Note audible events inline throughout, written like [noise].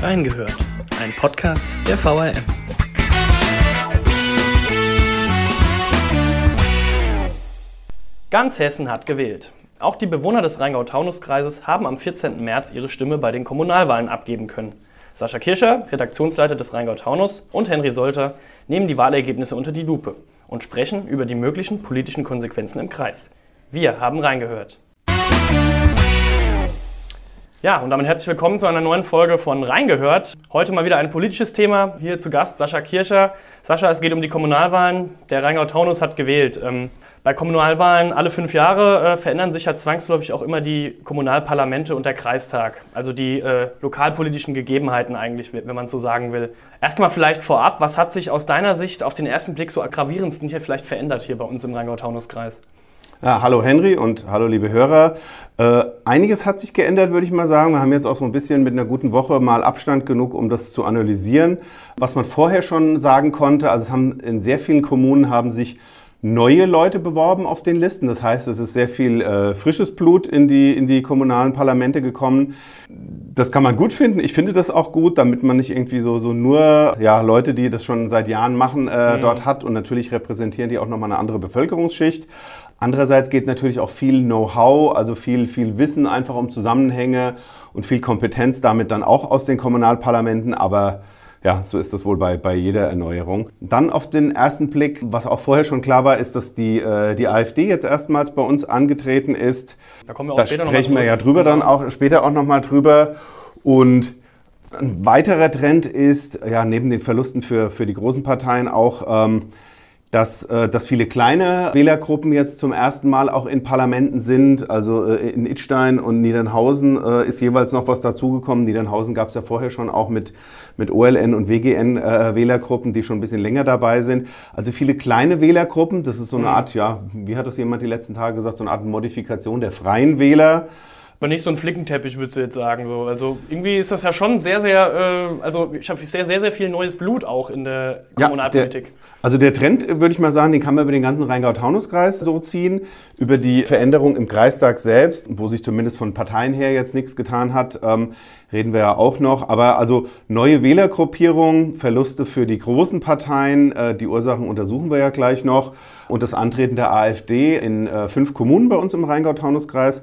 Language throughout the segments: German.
Reingehört, ein Podcast der VRM. Ganz Hessen hat gewählt. Auch die Bewohner des Rheingau-Taunus-Kreises haben am 14. März ihre Stimme bei den Kommunalwahlen abgeben können. Sascha Kirscher, Redaktionsleiter des Rheingau-Taunus, und Henry Solter nehmen die Wahlergebnisse unter die Lupe und sprechen über die möglichen politischen Konsequenzen im Kreis. Wir haben reingehört. Ja, und damit herzlich willkommen zu einer neuen Folge von Reingehört. Heute mal wieder ein politisches Thema. Hier zu Gast Sascha Kircher. Sascha, es geht um die Kommunalwahlen. Der Rheingau-Taunus hat gewählt. Ähm, bei Kommunalwahlen alle fünf Jahre äh, verändern sich ja zwangsläufig auch immer die Kommunalparlamente und der Kreistag. Also die äh, lokalpolitischen Gegebenheiten eigentlich, wenn man so sagen will. Erstmal vielleicht vorab, was hat sich aus deiner Sicht auf den ersten Blick so gravierendsten hier vielleicht verändert hier bei uns im Rheingau-Taunus-Kreis? Ja, hallo Henry und hallo liebe Hörer. Äh, einiges hat sich geändert, würde ich mal sagen. Wir haben jetzt auch so ein bisschen mit einer guten Woche mal Abstand genug, um das zu analysieren. Was man vorher schon sagen konnte, also es haben in sehr vielen Kommunen haben sich neue Leute beworben auf den Listen. Das heißt, es ist sehr viel äh, frisches Blut in die, in die kommunalen Parlamente gekommen. Das kann man gut finden. Ich finde das auch gut, damit man nicht irgendwie so, so nur ja, Leute, die das schon seit Jahren machen, äh, mhm. dort hat. Und natürlich repräsentieren die auch nochmal eine andere Bevölkerungsschicht. Andererseits geht natürlich auch viel Know-how, also viel, viel Wissen einfach um Zusammenhänge und viel Kompetenz damit dann auch aus den Kommunalparlamenten. Aber ja, so ist das wohl bei, bei jeder Erneuerung. Dann auf den ersten Blick, was auch vorher schon klar war, ist, dass die, äh, die AfD jetzt erstmals bei uns angetreten ist. Da kommen wir auch da später sprechen wir ja drüber dann auch später auch nochmal drüber. Und ein weiterer Trend ist, ja, neben den Verlusten für, für die großen Parteien auch, ähm, dass, äh, dass viele kleine Wählergruppen jetzt zum ersten Mal auch in Parlamenten sind. Also äh, in Idstein und Niedernhausen äh, ist jeweils noch was dazugekommen. Niedernhausen gab es ja vorher schon auch mit, mit OLN und WGN äh, Wählergruppen, die schon ein bisschen länger dabei sind. Also viele kleine Wählergruppen. Das ist so eine mhm. Art, ja, wie hat das jemand die letzten Tage gesagt, so eine Art Modifikation der freien Wähler. Aber nicht so ein Flickenteppich, würdest du jetzt sagen. So. Also irgendwie ist das ja schon sehr, sehr, äh, also ich habe sehr, sehr, sehr viel neues Blut auch in der Kommunalpolitik. Ja, der, also der Trend, würde ich mal sagen, den kann man über den ganzen Rheingau-Taunus-Kreis so ziehen. Über die Veränderung im Kreistag selbst, wo sich zumindest von Parteien her jetzt nichts getan hat, ähm, reden wir ja auch noch. Aber also neue Wählergruppierungen, Verluste für die großen Parteien, äh, die Ursachen untersuchen wir ja gleich noch. Und das Antreten der AfD in äh, fünf Kommunen bei uns im Rheingau-Taunus-Kreis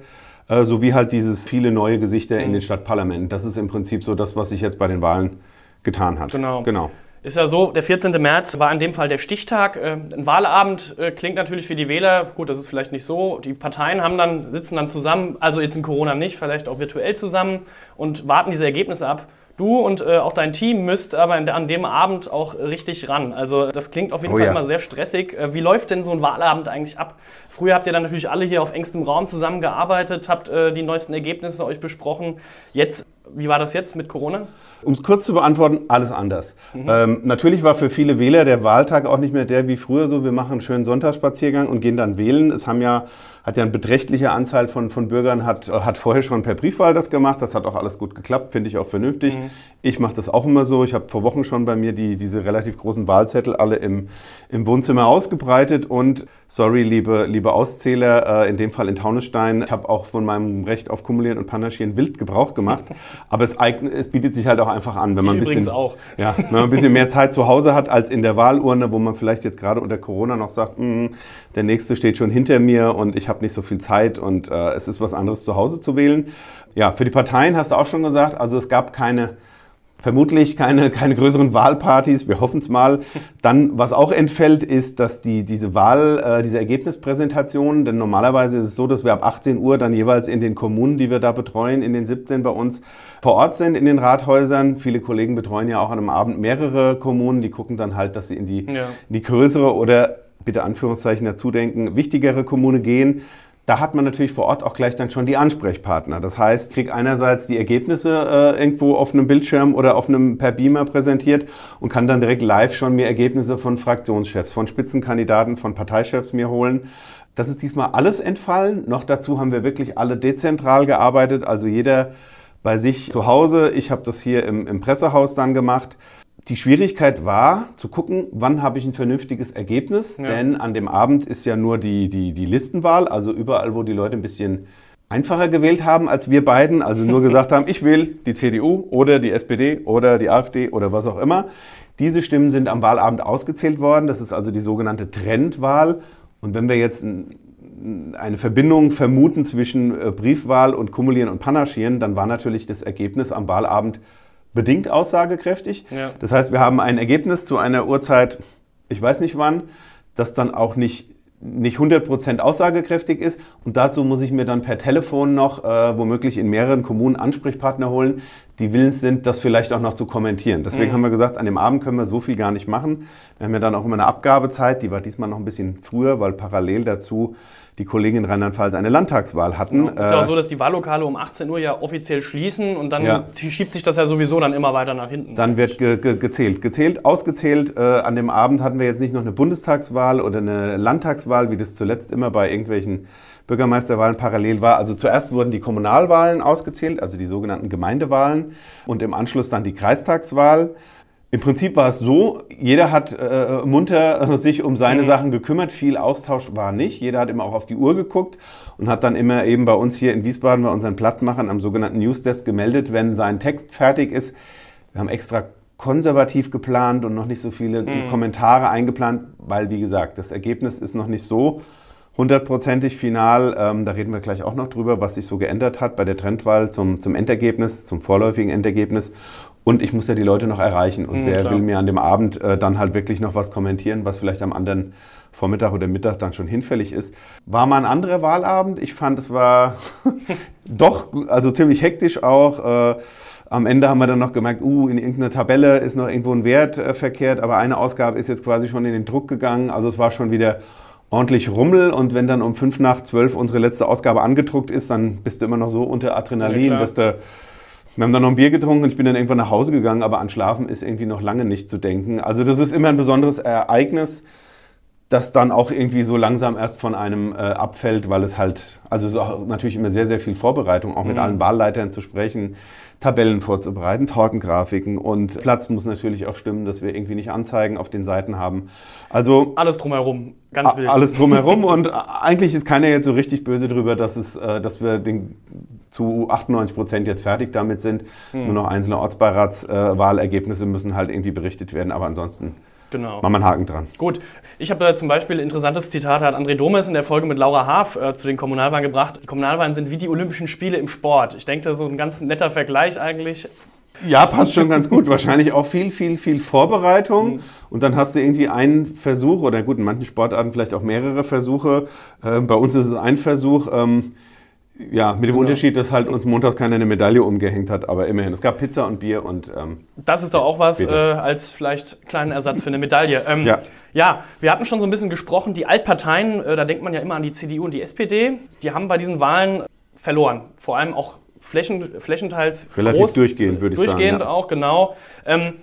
äh, sowie halt dieses viele neue Gesichter in den Stadtparlamenten. Das ist im Prinzip so das, was sich jetzt bei den Wahlen getan hat. Genau. genau. Ist ja so, der 14. März war in dem Fall der Stichtag. Äh, ein Wahlabend äh, klingt natürlich für die Wähler, gut, das ist vielleicht nicht so. Die Parteien haben dann, sitzen dann zusammen, also jetzt in Corona nicht, vielleicht auch virtuell zusammen und warten diese Ergebnisse ab. Du und äh, auch dein Team müsst aber an dem Abend auch richtig ran. Also das klingt auf jeden oh, Fall ja. immer sehr stressig. Äh, wie läuft denn so ein Wahlabend eigentlich ab? Früher habt ihr dann natürlich alle hier auf engstem Raum zusammengearbeitet, habt äh, die neuesten Ergebnisse euch besprochen. Jetzt, wie war das jetzt mit Corona? Um es kurz zu beantworten, alles anders. Mhm. Ähm, natürlich war für viele Wähler der Wahltag auch nicht mehr der wie früher so, wir machen einen schönen Sonntagsspaziergang und gehen dann wählen. Es haben ja hat ja eine beträchtliche Anzahl von, von Bürgern, hat, hat vorher schon per Briefwahl das gemacht. Das hat auch alles gut geklappt, finde ich auch vernünftig. Mhm. Ich mache das auch immer so. Ich habe vor Wochen schon bei mir die, diese relativ großen Wahlzettel alle im, im Wohnzimmer ausgebreitet. Und sorry, liebe, liebe Auszähler, äh, in dem Fall in Taunusstein, ich habe auch von meinem Recht auf Kumulieren und Panaschieren wild Gebrauch gemacht. [laughs] Aber es, eignet, es bietet sich halt auch einfach an, wenn man, ein bisschen, Ja, wenn man ein bisschen mehr Zeit zu Hause hat als in der Wahlurne, wo man vielleicht jetzt gerade unter Corona noch sagt, mm, der nächste steht schon hinter mir und ich habe nicht so viel Zeit und äh, es ist was anderes zu Hause zu wählen. Ja, für die Parteien hast du auch schon gesagt, also es gab keine vermutlich keine, keine größeren Wahlpartys, wir hoffen es mal. Dann, was auch entfällt, ist, dass die, diese Wahl, äh, diese Ergebnispräsentation, denn normalerweise ist es so, dass wir ab 18 Uhr dann jeweils in den Kommunen, die wir da betreuen, in den 17 bei uns vor Ort sind, in den Rathäusern. Viele Kollegen betreuen ja auch an einem Abend mehrere Kommunen, die gucken dann halt, dass sie in die, ja. in die größere oder bitte Anführungszeichen dazu denken, wichtigere Kommune gehen, da hat man natürlich vor Ort auch gleich dann schon die Ansprechpartner. Das heißt, kriegt einerseits die Ergebnisse äh, irgendwo auf einem Bildschirm oder auf einem per Beamer präsentiert und kann dann direkt live schon mir Ergebnisse von Fraktionschefs, von Spitzenkandidaten, von Parteichefs mir holen. Das ist diesmal alles entfallen. Noch dazu haben wir wirklich alle dezentral gearbeitet, also jeder bei sich zu Hause. Ich habe das hier im, im Pressehaus dann gemacht. Die Schwierigkeit war zu gucken, wann habe ich ein vernünftiges Ergebnis, ja. denn an dem Abend ist ja nur die, die, die Listenwahl, also überall, wo die Leute ein bisschen einfacher gewählt haben als wir beiden, also nur [laughs] gesagt haben, ich will die CDU oder die SPD oder die AfD oder was auch immer. Diese Stimmen sind am Wahlabend ausgezählt worden. Das ist also die sogenannte Trendwahl. Und wenn wir jetzt eine Verbindung vermuten zwischen äh, Briefwahl und Kumulieren und Panaschieren, dann war natürlich das Ergebnis am Wahlabend bedingt aussagekräftig. Ja. Das heißt, wir haben ein Ergebnis zu einer Uhrzeit, ich weiß nicht wann, das dann auch nicht nicht 100% aussagekräftig ist. Und dazu muss ich mir dann per Telefon noch äh, womöglich in mehreren Kommunen Ansprechpartner holen, die willens sind, das vielleicht auch noch zu kommentieren. Deswegen mhm. haben wir gesagt, an dem Abend können wir so viel gar nicht machen. Wir haben ja dann auch immer eine Abgabezeit, die war diesmal noch ein bisschen früher, weil parallel dazu die Kollegen in Rheinland-Pfalz eine Landtagswahl hatten. Es ist ja auch äh, so, dass die Wahllokale um 18 Uhr ja offiziell schließen und dann ja. schiebt sich das ja sowieso dann immer weiter nach hinten. Dann wird ge ge gezählt. Gezählt, ausgezählt. Äh, an dem Abend hatten wir jetzt nicht noch eine Bundestagswahl oder eine Landtagswahl, wie das zuletzt immer bei irgendwelchen Bürgermeisterwahlen parallel war. Also zuerst wurden die Kommunalwahlen ausgezählt, also die sogenannten Gemeindewahlen und im Anschluss dann die Kreistagswahl. Im Prinzip war es so, jeder hat äh, munter äh, sich um seine mhm. Sachen gekümmert, viel Austausch war nicht. Jeder hat immer auch auf die Uhr geguckt und hat dann immer eben bei uns hier in Wiesbaden bei unseren Plattmachern am sogenannten Newsdesk gemeldet, wenn sein Text fertig ist. Wir haben extra konservativ geplant und noch nicht so viele mhm. Kommentare eingeplant, weil wie gesagt, das Ergebnis ist noch nicht so hundertprozentig final. Ähm, da reden wir gleich auch noch drüber, was sich so geändert hat bei der Trendwahl zum, zum Endergebnis, zum vorläufigen Endergebnis. Und ich muss ja die Leute noch erreichen. Und mhm, wer klar. will mir an dem Abend äh, dann halt wirklich noch was kommentieren, was vielleicht am anderen Vormittag oder Mittag dann schon hinfällig ist. War mal ein anderer Wahlabend. Ich fand, es war [laughs] doch, also ziemlich hektisch auch. Äh, am Ende haben wir dann noch gemerkt, uh, in irgendeiner Tabelle ist noch irgendwo ein Wert äh, verkehrt, aber eine Ausgabe ist jetzt quasi schon in den Druck gegangen. Also es war schon wieder ordentlich Rummel und wenn dann um fünf nach zwölf unsere letzte Ausgabe angedruckt ist, dann bist du immer noch so unter Adrenalin, ja, dass du wir haben dann noch ein Bier getrunken und ich bin dann irgendwann nach Hause gegangen, aber an Schlafen ist irgendwie noch lange nicht zu denken. Also das ist immer ein besonderes Ereignis, das dann auch irgendwie so langsam erst von einem äh, abfällt, weil es halt, also es ist auch natürlich immer sehr, sehr viel Vorbereitung, auch mit mhm. allen Wahlleitern zu sprechen, Tabellen vorzubereiten, Tortengrafiken und Platz muss natürlich auch stimmen, dass wir irgendwie nicht Anzeigen auf den Seiten haben. Also alles drumherum, ganz wild. Alles drumherum [laughs] und eigentlich ist keiner jetzt so richtig böse drüber, dass es, äh, dass wir den zu 98 Prozent jetzt fertig damit sind. Hm. Nur noch einzelne Ortsbeiratswahlergebnisse müssen halt irgendwie berichtet werden, aber ansonsten Genau. Machen wir einen Haken dran. Gut. Ich habe da zum Beispiel ein interessantes Zitat, hat André Domes in der Folge mit Laura Haaf äh, zu den Kommunalwahlen gebracht. Die Kommunalwahlen sind wie die Olympischen Spiele im Sport. Ich denke, das ist so ein ganz netter Vergleich eigentlich. Ja, passt schon ganz gut. Wahrscheinlich auch viel, viel, viel Vorbereitung. Mhm. Und dann hast du irgendwie einen Versuch, oder gut, in manchen Sportarten vielleicht auch mehrere Versuche. Äh, bei uns ist es ein Versuch. Ähm, ja, mit dem genau. Unterschied, dass halt uns montags keiner eine Medaille umgehängt hat, aber immerhin. Es gab Pizza und Bier und. Ähm, das ist doch auch was äh, als vielleicht kleinen Ersatz für eine Medaille. Ähm, ja. ja, wir hatten schon so ein bisschen gesprochen, die Altparteien, äh, da denkt man ja immer an die CDU und die SPD, die haben bei diesen Wahlen verloren. Vor allem auch flächen, flächenteils. Relativ groß, durchgehend, würde ich durchgehend sagen. Durchgehend ja. auch, genau. Ähm,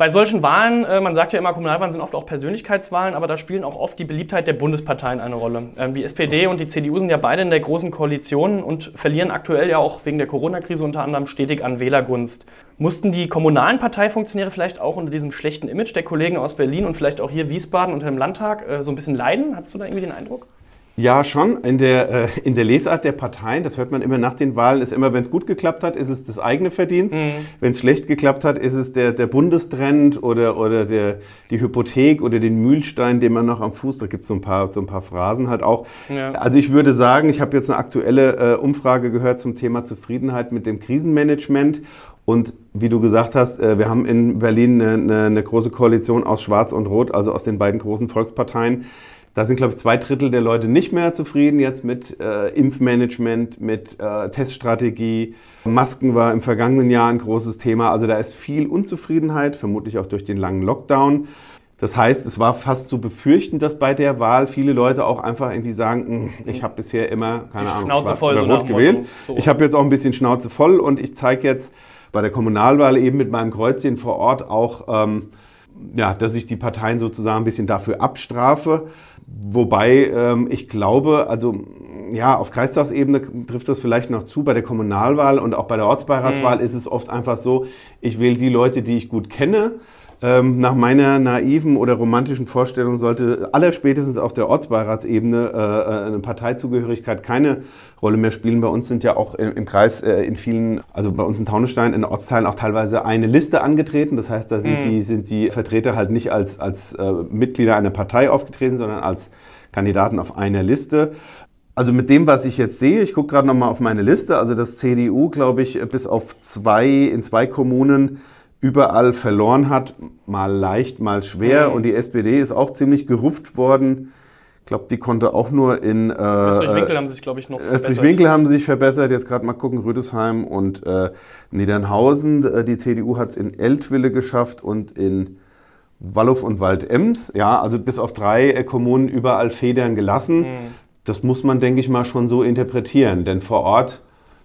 bei solchen Wahlen, äh, man sagt ja immer, Kommunalwahlen sind oft auch Persönlichkeitswahlen, aber da spielen auch oft die Beliebtheit der Bundesparteien eine Rolle. Ähm, die SPD und die CDU sind ja beide in der großen Koalition und verlieren aktuell ja auch wegen der Corona-Krise unter anderem stetig an Wählergunst. Mussten die kommunalen Parteifunktionäre vielleicht auch unter diesem schlechten Image der Kollegen aus Berlin und vielleicht auch hier Wiesbaden unter dem Landtag äh, so ein bisschen leiden? Hast du da irgendwie den Eindruck? Ja, schon. In der, äh, in der Lesart der Parteien, das hört man immer nach den Wahlen, ist immer, wenn es gut geklappt hat, ist es das eigene Verdienst. Mhm. Wenn es schlecht geklappt hat, ist es der, der Bundestrend oder, oder der, die Hypothek oder den Mühlstein, den man noch am Fuß, da gibt so es ein so ein paar Phrasen halt auch. Ja. Also ich würde sagen, ich habe jetzt eine aktuelle äh, Umfrage gehört zum Thema Zufriedenheit mit dem Krisenmanagement. Und wie du gesagt hast, äh, wir haben in Berlin eine, eine große Koalition aus Schwarz und Rot, also aus den beiden großen Volksparteien. Da sind, glaube ich, zwei Drittel der Leute nicht mehr zufrieden jetzt mit äh, Impfmanagement, mit äh, Teststrategie. Masken war im vergangenen Jahr ein großes Thema. Also da ist viel Unzufriedenheit, vermutlich auch durch den langen Lockdown. Das heißt, es war fast zu befürchten, dass bei der Wahl viele Leute auch einfach irgendwie sagen, hm, ich habe bisher immer, keine Ahnung, Schnauze schwarz voll, oder rot gewählt. So. Ich habe jetzt auch ein bisschen Schnauze voll und ich zeige jetzt bei der Kommunalwahl eben mit meinem Kreuzchen vor Ort auch, ähm, ja, dass ich die Parteien sozusagen ein bisschen dafür abstrafe. Wobei ähm, ich glaube, also ja, auf Kreistagsebene trifft das vielleicht noch zu. Bei der Kommunalwahl und auch bei der Ortsbeiratswahl mhm. ist es oft einfach so, ich wähle die Leute, die ich gut kenne. Ähm, nach meiner naiven oder romantischen Vorstellung sollte allerspätestens auf der Ortsbeiratsebene äh, eine Parteizugehörigkeit keine Rolle mehr spielen. Bei uns sind ja auch im, im Kreis äh, in vielen, also bei uns in Taunusstein, in Ortsteilen auch teilweise eine Liste angetreten. Das heißt, da sind, mhm. die, sind die Vertreter halt nicht als, als äh, Mitglieder einer Partei aufgetreten, sondern als Kandidaten auf einer Liste. Also mit dem, was ich jetzt sehe, ich gucke gerade nochmal auf meine Liste, also das CDU, glaube ich, bis auf zwei, in zwei Kommunen überall verloren hat, mal leicht, mal schwer. Mhm. Und die SPD ist auch ziemlich gerupft worden. Ich glaube, die konnte auch nur in. Äh, Österreich-Winkel haben sich, glaube ich, noch verbessert. Österreich-Winkel haben sich verbessert. Jetzt gerade mal gucken, Rüdesheim und äh, Niedernhausen. Äh, die CDU hat es in Eltville geschafft und in Wallow und Waldems. Ja, also bis auf drei äh, Kommunen überall Federn gelassen. Mhm. Das muss man, denke ich mal, schon so interpretieren. Denn vor Ort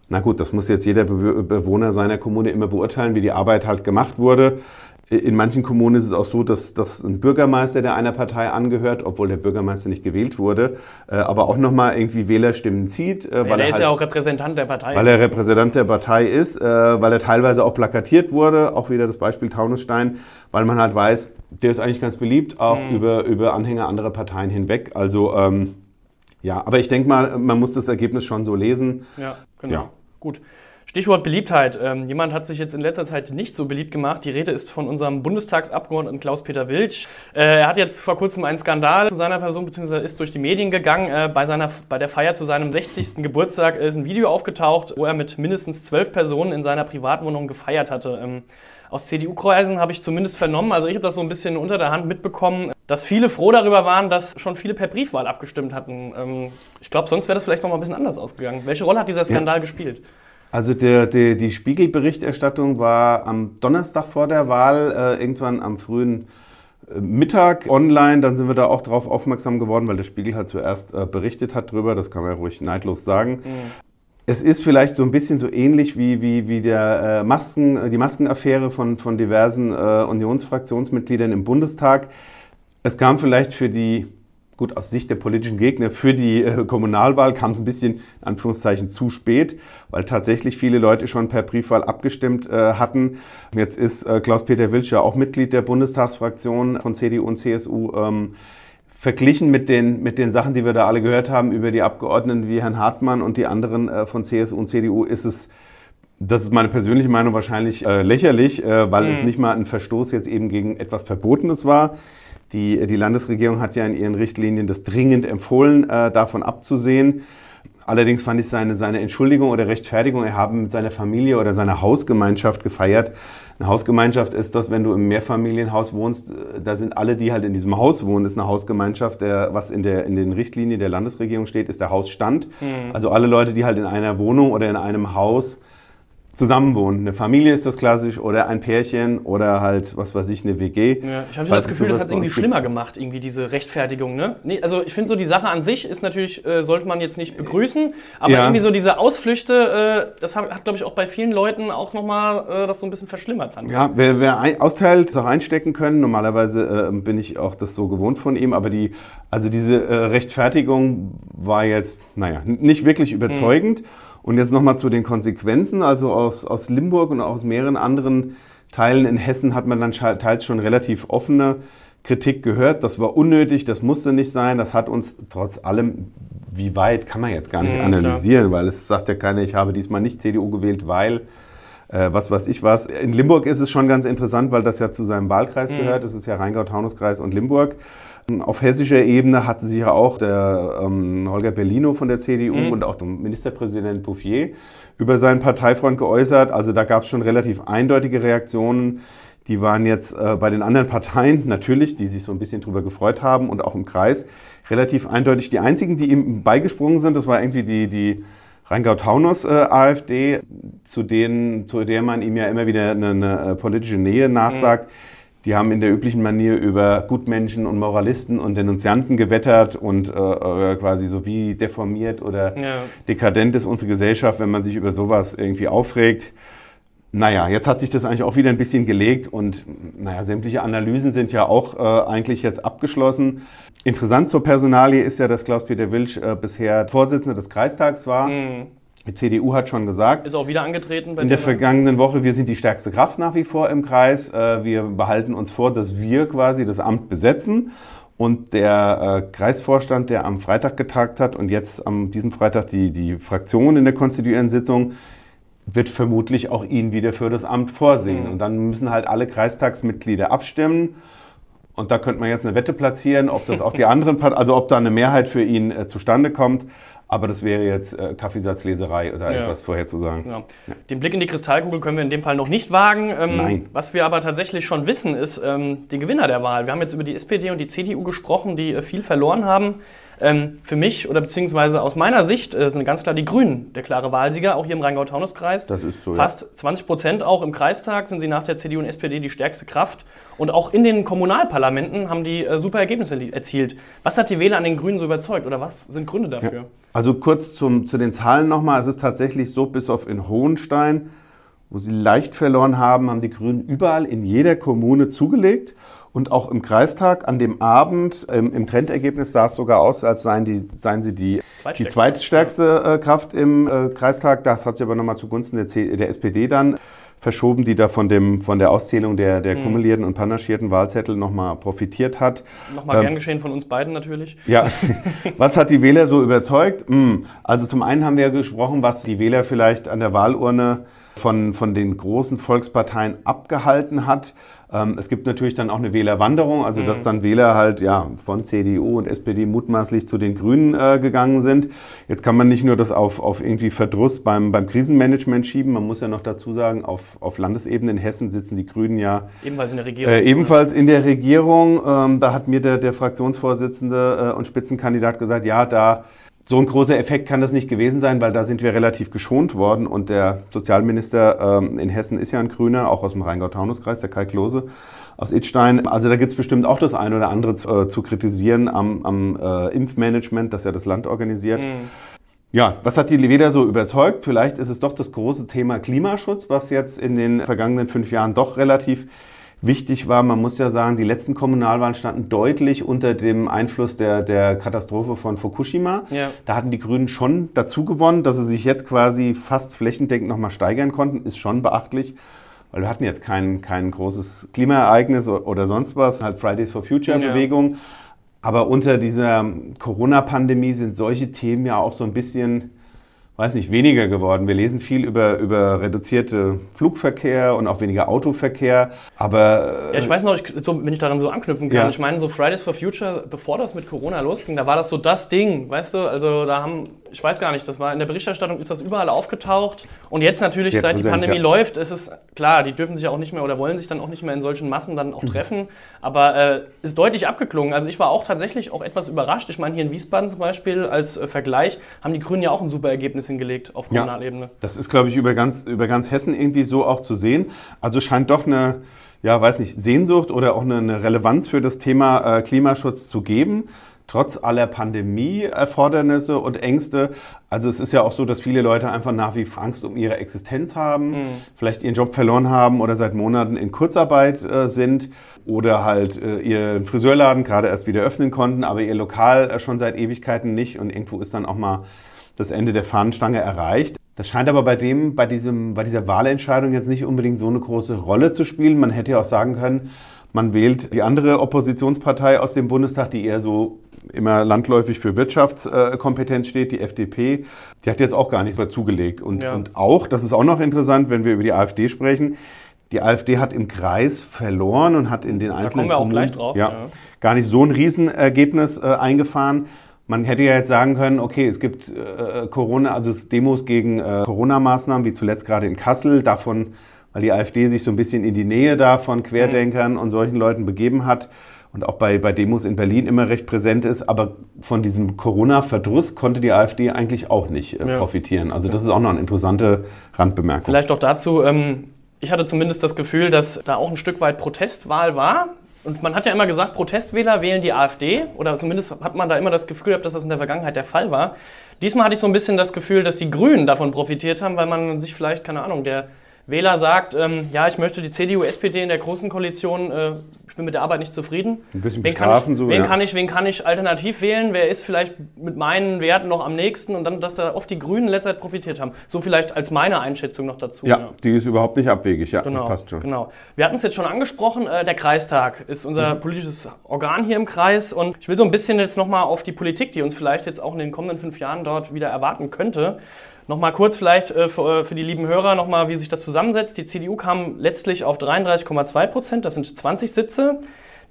na gut, das muss jetzt jeder Bewohner seiner Kommune immer beurteilen, wie die Arbeit halt gemacht wurde. In manchen Kommunen ist es auch so, dass, dass ein Bürgermeister, der einer Partei angehört, obwohl der Bürgermeister nicht gewählt wurde, äh, aber auch nochmal irgendwie Wählerstimmen zieht. Äh, weil er ist halt, ja auch Repräsentant der Partei. Weil er Repräsentant der Partei ist, äh, weil er teilweise auch plakatiert wurde, auch wieder das Beispiel Taunusstein, weil man halt weiß, der ist eigentlich ganz beliebt, auch mhm. über, über Anhänger anderer Parteien hinweg. Also ähm, ja, aber ich denke mal, man muss das Ergebnis schon so lesen. Ja, genau. Ja. Gut. Stichwort Beliebtheit. Ähm, jemand hat sich jetzt in letzter Zeit nicht so beliebt gemacht. Die Rede ist von unserem Bundestagsabgeordneten Klaus-Peter Wilsch. Äh, er hat jetzt vor kurzem einen Skandal zu seiner Person, beziehungsweise ist durch die Medien gegangen. Äh, bei, seiner, bei der Feier zu seinem 60. Geburtstag ist ein Video aufgetaucht, wo er mit mindestens zwölf Personen in seiner Privatwohnung gefeiert hatte. Ähm, aus CDU-Kreisen habe ich zumindest vernommen, also ich habe das so ein bisschen unter der Hand mitbekommen, dass viele froh darüber waren, dass schon viele per Briefwahl abgestimmt hatten. Ähm, ich glaube, sonst wäre das vielleicht noch mal ein bisschen anders ausgegangen. Welche Rolle hat dieser Skandal ja. gespielt? Also der, der, die Spiegelberichterstattung war am Donnerstag vor der Wahl, äh, irgendwann am frühen äh, Mittag online. Dann sind wir da auch darauf aufmerksam geworden, weil der Spiegel halt zuerst äh, berichtet hat drüber. Das kann man ja ruhig neidlos sagen. Mhm. Es ist vielleicht so ein bisschen so ähnlich wie, wie, wie der, äh, Masken, die Maskenaffäre von, von diversen äh, Unionsfraktionsmitgliedern im Bundestag. Es kam vielleicht für die gut, aus Sicht der politischen Gegner für die äh, Kommunalwahl kam es ein bisschen, in Anführungszeichen, zu spät, weil tatsächlich viele Leute schon per Briefwahl abgestimmt äh, hatten. Jetzt ist äh, Klaus-Peter Wilsch ja auch Mitglied der Bundestagsfraktion von CDU und CSU. Ähm, verglichen mit den, mit den Sachen, die wir da alle gehört haben über die Abgeordneten wie Herrn Hartmann und die anderen äh, von CSU und CDU, ist es das ist meine persönliche Meinung wahrscheinlich äh, lächerlich, äh, weil mhm. es nicht mal ein Verstoß jetzt eben gegen etwas Verbotenes war. Die, die Landesregierung hat ja in ihren Richtlinien das dringend empfohlen, äh, davon abzusehen. Allerdings fand ich seine, seine Entschuldigung oder Rechtfertigung, er habe mit seiner Familie oder seiner Hausgemeinschaft gefeiert. Eine Hausgemeinschaft ist das, wenn du im Mehrfamilienhaus wohnst, äh, da sind alle, die halt in diesem Haus wohnen, ist eine Hausgemeinschaft. Der, was in, der, in den Richtlinien der Landesregierung steht, ist der Hausstand. Mhm. Also alle Leute, die halt in einer Wohnung oder in einem Haus zusammenwohnen. Eine Familie ist das klassisch oder ein Pärchen oder halt, was weiß ich, eine WG. Ja, ich habe das Gefühl, das hat es irgendwie schlimmer gemacht, irgendwie diese Rechtfertigung. Ne? Nee, also ich finde so, die Sache an sich ist natürlich, äh, sollte man jetzt nicht begrüßen, aber ja. irgendwie so diese Ausflüchte, äh, das hat, hat glaube ich, auch bei vielen Leuten auch nochmal äh, das so ein bisschen verschlimmert. Fand ja, wer, wer ein, austeilt, soll einstecken können. Normalerweise äh, bin ich auch das so gewohnt von ihm, aber die, also diese äh, Rechtfertigung war jetzt, naja, nicht wirklich überzeugend. Mhm. Und jetzt nochmal zu den Konsequenzen. Also aus, aus Limburg und aus mehreren anderen Teilen in Hessen hat man dann teils schon relativ offene Kritik gehört. Das war unnötig, das musste nicht sein. Das hat uns trotz allem, wie weit kann man jetzt gar nicht ja, analysieren, klar. weil es sagt ja keiner, ich habe diesmal nicht CDU gewählt, weil äh, was weiß ich was. In Limburg ist es schon ganz interessant, weil das ja zu seinem Wahlkreis mhm. gehört. Es ist ja Rheingau-Taunus-Kreis und Limburg. Auf hessischer Ebene hatte sich ja auch der ähm, Holger Bellino von der CDU mhm. und auch der Ministerpräsident Bouffier über seinen Parteifreund geäußert. Also da gab es schon relativ eindeutige Reaktionen. Die waren jetzt äh, bei den anderen Parteien [laughs] natürlich, die sich so ein bisschen drüber gefreut haben und auch im Kreis, relativ eindeutig. Die einzigen, die ihm beigesprungen sind, das war irgendwie die, die Rheingau-Taunus äh, AfD, zu, denen, zu der man ihm ja immer wieder eine, eine äh, politische Nähe nachsagt. Mhm die haben in der üblichen Manier über Gutmenschen und Moralisten und Denunzianten gewettert und äh, äh, quasi so wie deformiert oder ja. dekadent ist unsere Gesellschaft, wenn man sich über sowas irgendwie aufregt. Naja, jetzt hat sich das eigentlich auch wieder ein bisschen gelegt und naja, sämtliche Analysen sind ja auch äh, eigentlich jetzt abgeschlossen. Interessant zur Personalie ist ja, dass Klaus-Peter Wilsch äh, bisher Vorsitzender des Kreistags war. Mhm. Die CDU hat schon gesagt, Ist auch wieder angetreten in der vergangenen Woche, wir sind die stärkste Kraft nach wie vor im Kreis. Äh, Wir behalten uns vor, dass wir quasi das Amt besetzen. Und der äh, Kreisvorstand, der am Freitag getagt hat und jetzt am diesem Freitag die, die Fraktion in der konstituierenden Sitzung, wird vermutlich auch ihn wieder für das Amt vorsehen. Und dann müssen halt alle Kreistagsmitglieder abstimmen. Und da könnte man jetzt eine Wette platzieren, ob das auch die [laughs] anderen also ob da eine Mehrheit für ihn äh, zustande kommt. Aber das wäre jetzt äh, Kaffeesatzleserei oder Ja. etwas vorherzusagen. Ja. Den Blick in die Kristallkugel können wir in dem Fall noch nicht wagen. Ähm, Nein. Was wir aber tatsächlich schon wissen, ist ähm, die Gewinner der Wahl. Wir haben jetzt über die SPD und die CDU gesprochen, die äh, viel verloren haben. Ähm, für mich oder beziehungsweise aus meiner Sicht äh, sind ganz klar die Grünen der klare Wahlsieger, auch hier im Rheingau-Taunus-Kreis. Das ist so, ja. Fast 20 Prozent auch im Kreistag sind sie nach der CDU und SPD die stärkste Kraft. Und auch in den Kommunalparlamenten haben die äh, super Ergebnisse erzielt. Was hat die Wähler an den Grünen so überzeugt oder was sind Gründe dafür? Also kurz zum, zu den Zahlen nochmal. Es ist tatsächlich so, bis auf in Hohenstein, wo sie leicht verloren haben, haben die Grünen überall in jeder Kommune zugelegt. Und auch im Kreistag an dem Abend, ähm, im Trendergebnis sah es sogar aus, als seien, die, seien sie die, die Zweitstärkste. zweitstärkste äh, Kraft im äh, Kreistag. Das hat sich aber nochmal zugunsten der, C der SPD dann verschoben, die da von, dem, von der Auszählung der, der kumulierten und panaschierten Wahlzettel nochmal profitiert hat. Nochmal Ähm, gern geschehen von uns beiden natürlich. Ja, [laughs] was hat die Wähler so überzeugt? Hm, Also zum einen haben wir gesprochen, was die Wähler vielleicht an der Wahlurne von, von den großen Volksparteien abgehalten hat. Ähm, Es gibt natürlich dann auch eine Wählerwanderung, also dass dann Wähler halt ja von CDU und SPD mutmaßlich zu den Grünen äh, gegangen sind. Jetzt kann man nicht nur das auf, auf irgendwie Verdruss beim, beim Krisenmanagement schieben, man muss ja noch dazu sagen, auf, auf Landesebene in Hessen sitzen die Grünen ja Ebenfalls in der Regierung. äh, ebenfalls in der Regierung, ähm, da hat mir der, der Fraktionsvorsitzende äh, und Spitzenkandidat gesagt, ja, da so ein großer Effekt kann das nicht gewesen sein, weil da sind wir relativ geschont worden und der Sozialminister ähm, in Hessen ist ja ein Grüner, auch aus dem Rheingau-Taunus-Kreis, der Kai Klose aus Idstein. Also da gibt es bestimmt auch das eine oder andere zu, äh, zu kritisieren am, am äh, Impfmanagement, das ja das Land organisiert. Ja, was hat die Wähler so überzeugt? Vielleicht ist es doch das große Thema Klimaschutz, was jetzt in den vergangenen fünf Jahren doch relativ wichtig war. Man muss ja sagen, die letzten Kommunalwahlen standen deutlich unter dem Einfluss der, der Katastrophe von Fukushima. Ja. Da hatten die Grünen schon dazu gewonnen, dass sie sich jetzt quasi fast flächendeckend nochmal steigern konnten, ist schon beachtlich. Weil wir hatten jetzt kein, kein großes Klimaereignis oder sonst was, halt Fridays for Future Ja. Bewegung. Aber unter dieser Corona-Pandemie sind solche Themen ja auch so ein bisschen, weiß nicht, weniger geworden. Wir lesen viel über, über reduzierte Flugverkehr und auch weniger Autoverkehr. Aber Ja, ich weiß noch, ich, so, wenn ich daran so anknüpfen kann. Ja. Ich meine, so Fridays for Future, bevor das mit Corona losging, da war das so das Ding, weißt du? Also da haben, ich weiß gar nicht, das war in der Berichterstattung ist das überall aufgetaucht. Und jetzt natürlich, Sehr seit die Pandemie ja. läuft, ist es klar, die dürfen sich ja auch nicht mehr oder wollen sich dann auch nicht mehr in solchen Massen dann auch Mhm. treffen. Aber äh, ist deutlich abgeklungen. Also ich war auch tatsächlich auch etwas überrascht. Ich meine, hier in Wiesbaden zum Beispiel als äh, Vergleich haben die Grünen ja auch ein super Ergebnis hingelegt auf Ja. Kommunalebene. Das ist, glaube ich, über ganz, über ganz Hessen irgendwie so auch zu sehen. Also scheint doch eine, ja, weiß nicht, Sehnsucht oder auch eine, eine Relevanz für das Thema äh, Klimaschutz zu geben. Trotz aller Pandemie-Erfordernisse und Ängste. Also es ist ja auch so, dass viele Leute einfach nach wie vor Angst um ihre Existenz haben, vielleicht ihren Job verloren haben oder seit Monaten in Kurzarbeit äh, sind oder halt äh, ihren Friseurladen gerade erst wieder öffnen konnten, aber ihr Lokal äh, schon seit Ewigkeiten nicht und irgendwo ist dann auch mal das Ende der Fahnenstange erreicht. Das scheint aber bei dem, bei diesem, bei dieser Wahlentscheidung jetzt nicht unbedingt so eine große Rolle zu spielen. Man hätte ja auch sagen können, man wählt die andere Oppositionspartei aus dem Bundestag, die eher so immer landläufig für Wirtschaftskompetenz steht, die FDP. Die hat jetzt auch gar nichts mehr zugelegt. Und, Ja. und auch, das ist auch noch interessant, wenn wir über die AfD sprechen, die AfD hat im Kreis verloren und hat in den einzelnen kommen wir auch Kommunen, gleich drauf, Ja, ja. gar nicht so ein Riesenergebnis äh, eingefahren. Man hätte ja jetzt sagen können, okay, es gibt äh, Corona, also es Demos gegen äh, Corona-Maßnahmen, wie zuletzt gerade in Kassel, davon, weil die AfD sich so ein bisschen in die Nähe da von Querdenkern Mhm. und solchen Leuten begeben hat und auch bei, bei Demos in Berlin immer recht präsent ist. Aber von diesem Corona-Verdruss konnte die AfD eigentlich auch nicht äh, Ja. profitieren. Also das ist auch noch eine interessante Randbemerkung. Vielleicht auch dazu, ähm, ich hatte zumindest das Gefühl, dass da auch ein Stück weit Protestwahl war. Und man hat ja immer gesagt, Protestwähler wählen die AfD. Oder zumindest hat man da immer das Gefühl gehabt, dass das in der Vergangenheit der Fall war. Diesmal hatte ich so ein bisschen das Gefühl, dass die Grünen davon profitiert haben, weil man sich vielleicht, keine Ahnung, der Wähler sagt, ähm, ja, ich möchte die CDU, SPD in der großen Koalition, äh, ich bin mit der Arbeit nicht zufrieden. Ein bisschen wen kann ich, so, wen, ja. kann ich, wen kann ich alternativ wählen? Wer ist vielleicht mit meinen Werten noch am nächsten? Und dann, dass da oft die Grünen letzter Zeit profitiert haben. So vielleicht als meine Einschätzung noch dazu. Ja, die ist überhaupt nicht abwegig, ja, Genau, das passt schon. genau. Wir hatten es jetzt schon angesprochen, äh, der Kreistag ist unser Mhm. politisches Organ hier im Kreis und ich will so ein bisschen jetzt nochmal auf die Politik, die uns vielleicht jetzt auch in den kommenden fünf Jahren dort wieder erwarten könnte. Nochmal kurz vielleicht äh, für, äh, für die lieben Hörer nochmal, wie sich das zusammensetzt. Die CDU kam letztlich auf 33,2 Prozent, das sind 20 Sitze.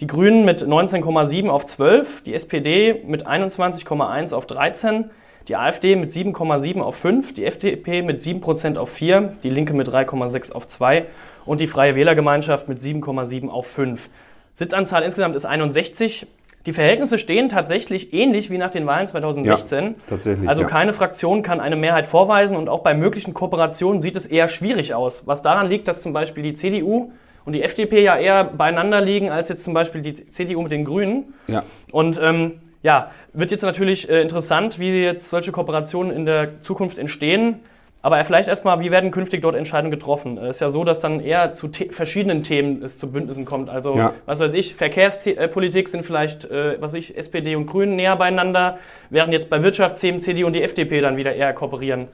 Die Grünen mit 19,7 auf 12, die SPD mit 21,1 auf 13, die AfD mit 7,7 auf 5, die FDP mit 7 Prozent auf 4, die Linke mit 3,6 auf 2 und die Freie Wählergemeinschaft mit 7,7 auf 5. Sitzanzahl insgesamt ist 61. Die Verhältnisse stehen tatsächlich ähnlich wie nach den Wahlen 2016. Ja, tatsächlich, Also ja. keine Fraktion kann eine Mehrheit vorweisen und auch bei möglichen Kooperationen sieht es eher schwierig aus. Was daran liegt, dass zum Beispiel die CDU und die FDP ja eher beieinander liegen als jetzt zum Beispiel die CDU mit den Grünen. Ja. Und ähm, ja, wird jetzt natürlich äh, interessant, wie jetzt solche Kooperationen in der Zukunft entstehen. Aber vielleicht erstmal, wie werden künftig dort Entscheidungen getroffen? Es ist ja so, dass dann eher zu the verschiedenen Themen es zu Bündnissen kommt. Also, Ja. was weiß ich, Verkehrspolitik sind vielleicht, äh, was weiß ich, SPD und Grünen näher beieinander, während jetzt bei Wirtschaftsthemen CDU und die FDP dann wieder eher kooperieren.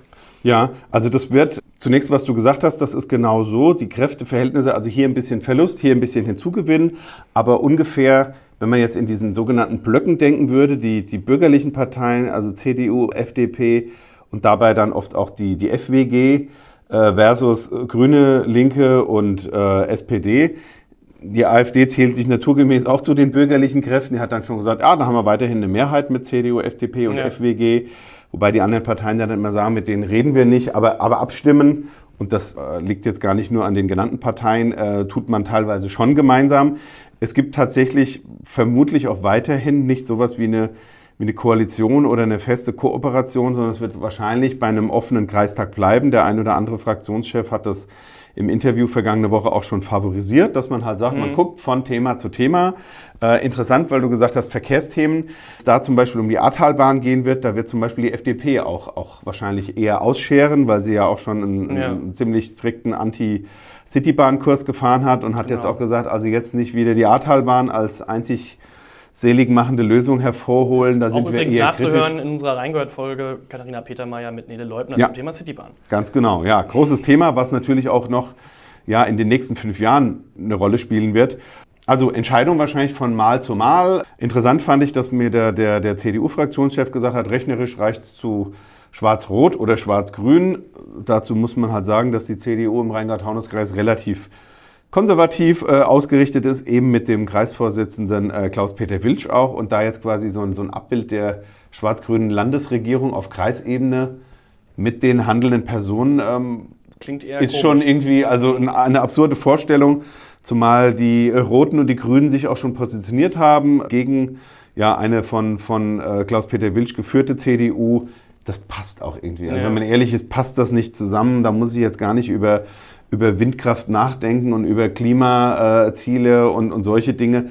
Ja, also das wird zunächst, was du gesagt hast, das ist genau so. Die Kräfteverhältnisse, also hier ein bisschen Verlust, hier ein bisschen Hinzugewinn, aber ungefähr, wenn man jetzt in diesen sogenannten Blöcken denken würde, die, die bürgerlichen Parteien, also CDU, FDP und dabei dann oft auch die, die FWG äh, versus Grüne, Linke und äh, SPD. Die AfD zählt sich naturgemäß auch zu den bürgerlichen Kräften. Die hat dann schon gesagt, ah, da haben wir weiterhin eine Mehrheit mit CDU, FDP und Ja. FWG. Wobei die anderen Parteien dann immer sagen, mit denen reden wir nicht, aber, aber abstimmen. Und das äh, liegt jetzt gar nicht nur an den genannten Parteien, äh, tut man teilweise schon gemeinsam. Es gibt tatsächlich vermutlich auch weiterhin nicht sowas wie eine, wie eine Koalition oder eine feste Kooperation, sondern es wird wahrscheinlich bei einem offenen Kreistag bleiben. Der ein oder andere Fraktionschef hat das im Interview vergangene Woche auch schon favorisiert, dass man halt sagt, man guckt von Thema zu Thema. Äh, interessant, weil du gesagt hast, Verkehrsthemen. Da zum Beispiel um die Ahrtalbahn gehen wird, da wird zum Beispiel die FDP auch, auch wahrscheinlich eher ausscheren, weil sie ja auch schon einen, Ja. einen ziemlich strikten Anti-Citybahn-Kurs gefahren hat und hat jetzt Genau. auch gesagt, also jetzt nicht wieder die Ahrtalbahn als einzig selig machende Lösung hervorholen. Da Auch sind wir übrigens eher nachzuhören kritisch. in unserer Reingehört-Folge Katharina Petermeier mit Nele Leubner Ja. zum Thema Citybahn. Ganz genau, ja. Großes Thema, was natürlich auch noch ja, in den nächsten fünf Jahren eine Rolle spielen wird. Also Entscheidung wahrscheinlich von Mal zu Mal. Interessant fand ich, dass mir der, der, der CDU-Fraktionschef gesagt hat, rechnerisch reicht es zu Schwarz-Rot oder Schwarz-Grün. Dazu muss man halt sagen, dass die CDU im Rheingau-Taunus-Kreis relativ konservativ äh, ausgerichtet ist, eben mit dem Kreisvorsitzenden äh, Klaus-Peter Wilsch auch. Und da jetzt quasi so ein, so ein Abbild der schwarz-grünen Landesregierung auf Kreisebene mit den handelnden Personen ähm, Klingt eher ist komisch. schon irgendwie also eine, absurde Vorstellung, zumal die Roten und die Grünen sich auch schon positioniert haben gegen ja, eine von, von äh, Klaus-Peter Wilsch geführte CDU. Das passt auch irgendwie. Also Ja. wenn man ehrlich ist, passt das nicht zusammen. Da muss ich jetzt gar nicht über, über Windkraft nachdenken und über Klimaziele und, und solche Dinge,